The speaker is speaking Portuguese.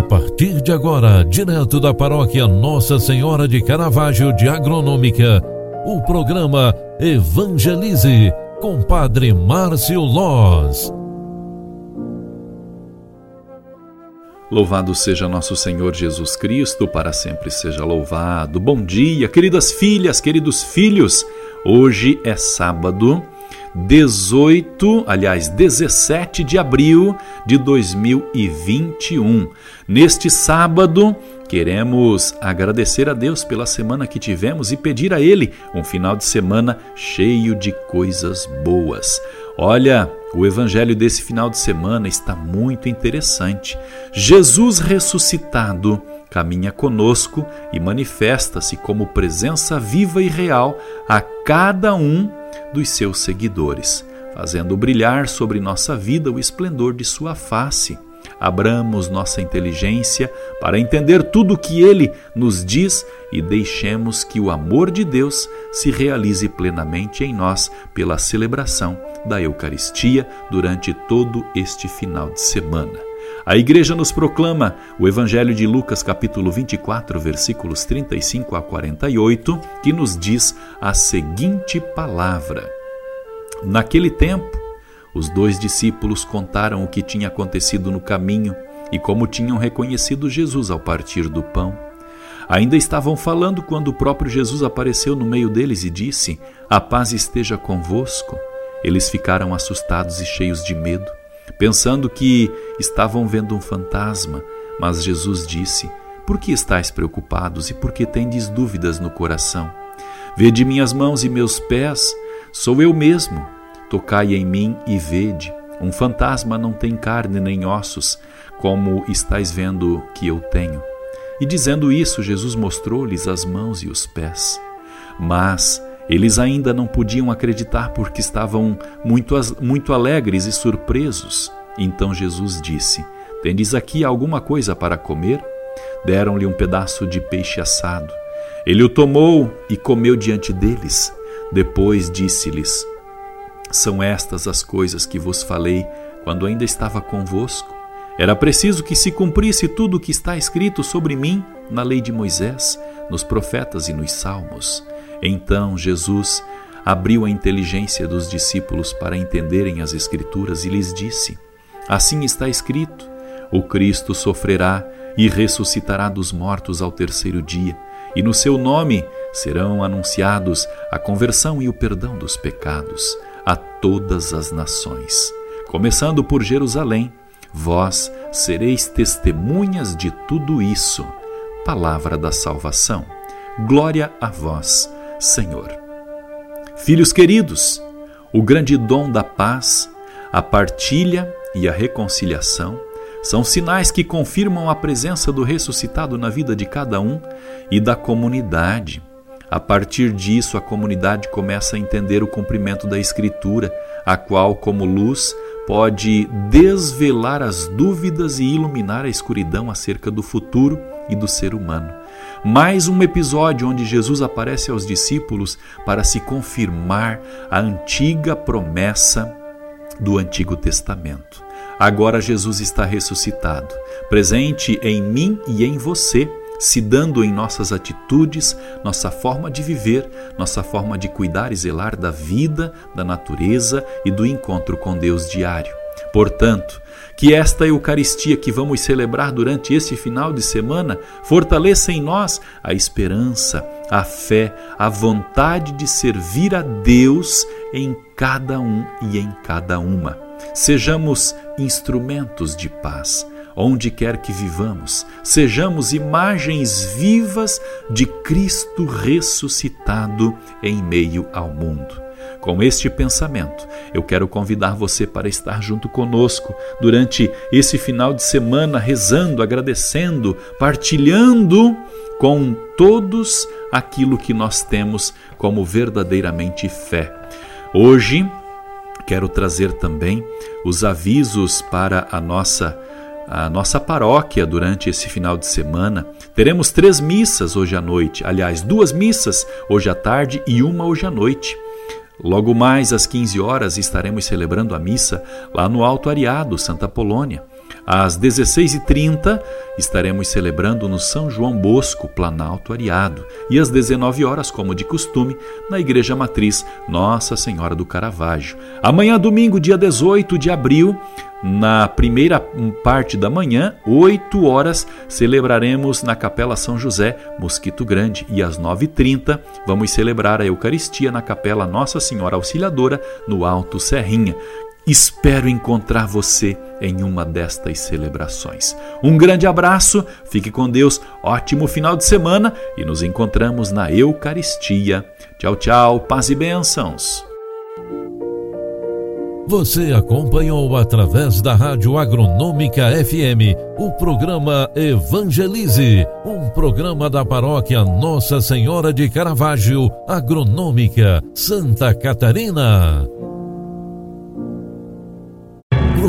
A partir de agora, direto da paróquia Nossa Senhora de Caravaggio de Agronômica, o programa Evangelize com Padre Márcio Loz. Louvado seja nosso Senhor Jesus Cristo, para sempre seja louvado. Bom dia, queridas filhas, queridos filhos. Hoje é sábado, 18, aliás, 17 de abril de 2021. Neste sábado, queremos agradecer a Deus pela semana que tivemos e pedir a Ele um final de semana cheio de coisas boas. Olha, o evangelho desse final de semana está muito interessante. Jesus ressuscitado caminha conosco e manifesta-se como presença viva e real a cada um dos seus seguidores, fazendo brilhar sobre nossa vida o esplendor de sua face. Abramos nossa inteligência para entender tudo o que ele nos diz e deixemos que o amor de Deus se realize plenamente em nós pela celebração da Eucaristia durante todo este final de semana. A igreja nos proclama o Evangelho de Lucas, capítulo 24, versículos 35 a 48, que nos diz a seguinte palavra: Naquele tempo, os dois discípulos contaram o que tinha acontecido no caminho e como tinham reconhecido Jesus ao partir do pão. Ainda estavam falando quando o próprio Jesus apareceu no meio deles e disse: A paz esteja convosco. Eles ficaram assustados e cheios de medo, pensando que estavam vendo um fantasma. Mas Jesus disse: Por que estáis preocupados e por que tendes dúvidas no coração? Vede minhas mãos e meus pés, sou eu mesmo. Tocai em mim e vede. Um fantasma não tem carne nem ossos, como estáis vendo que eu tenho. E dizendo isso, Jesus mostrou-lhes as mãos e os pés. Mas eles ainda não podiam acreditar porque estavam muito, muito alegres e surpresos. Então Jesus disse: Tendes aqui alguma coisa para comer? Deram-lhe um pedaço de peixe assado. Ele o tomou e comeu diante deles. Depois disse-lhes: são estas as coisas que vos falei quando ainda estava convosco. Era preciso que se cumprisse tudo o que está escrito sobre mim na lei de Moisés, nos profetas e nos salmos. Então Jesus abriu a inteligência dos discípulos para entenderem as Escrituras e lhes disse: Assim está escrito: o Cristo sofrerá e ressuscitará dos mortos ao terceiro dia, e no seu nome serão anunciados a conversão e o perdão dos pecados a todas as nações. Começando por Jerusalém, vós sereis testemunhas de tudo isso. Palavra da salvação. Glória a vós, Senhor. Filhos queridos, o grande dom da paz, a partilha e a reconciliação são sinais que confirmam a presença do ressuscitado na vida de cada um e da comunidade. A partir disso, a comunidade começa a entender o cumprimento da Escritura, a qual, como luz, pode desvelar as dúvidas e iluminar a escuridão acerca do futuro e do ser humano. Mais um episódio onde Jesus aparece aos discípulos para se confirmar a antiga promessa do Antigo Testamento. Agora Jesus está ressuscitado, presente em mim e em você se dando em nossas atitudes, nossa forma de viver, nossa forma de cuidar e zelar da vida, da natureza e do encontro com Deus diário. Portanto, que esta Eucaristia que vamos celebrar durante esse final de semana fortaleça em nós a esperança, a fé, a vontade de servir a Deus em cada um e em cada uma. Sejamos instrumentos de paz onde quer que vivamos, sejamos imagens vivas de Cristo ressuscitado em meio ao mundo. Com este pensamento, eu quero convidar você para estar junto conosco durante esse final de semana, rezando, agradecendo, partilhando com todos aquilo que nós temos como verdadeiramente fé. Hoje, quero trazer também os avisos para a nossa a nossa paróquia durante esse final de semana. Teremos três missas hoje à noite, aliás, duas missas hoje à tarde e uma hoje à noite. Logo mais às 15 horas estaremos celebrando a missa lá no Alto Ariado, Santa Polônia. Às 16h30 estaremos celebrando no São João Bosco, Planalto Ariado, e às 19 horas, como de costume, na Igreja Matriz Nossa Senhora do Caravaggio. Amanhã, domingo, dia 18 de abril, na primeira parte da manhã, 8 horas, celebraremos na Capela São José, Mosquito Grande, e às 9h30 vamos celebrar a Eucaristia na Capela Nossa Senhora Auxiliadora, no Alto Serrinha. Espero encontrar você em uma destas celebrações. Um grande abraço, fique com Deus, ótimo final de semana e nos encontramos na Eucaristia. Tchau, tchau, paz e bênçãos. Você acompanhou através da Rádio Agronômica FM o programa Evangelize, um programa da paróquia Nossa Senhora de Caravaggio, Agronômica, Santa Catarina.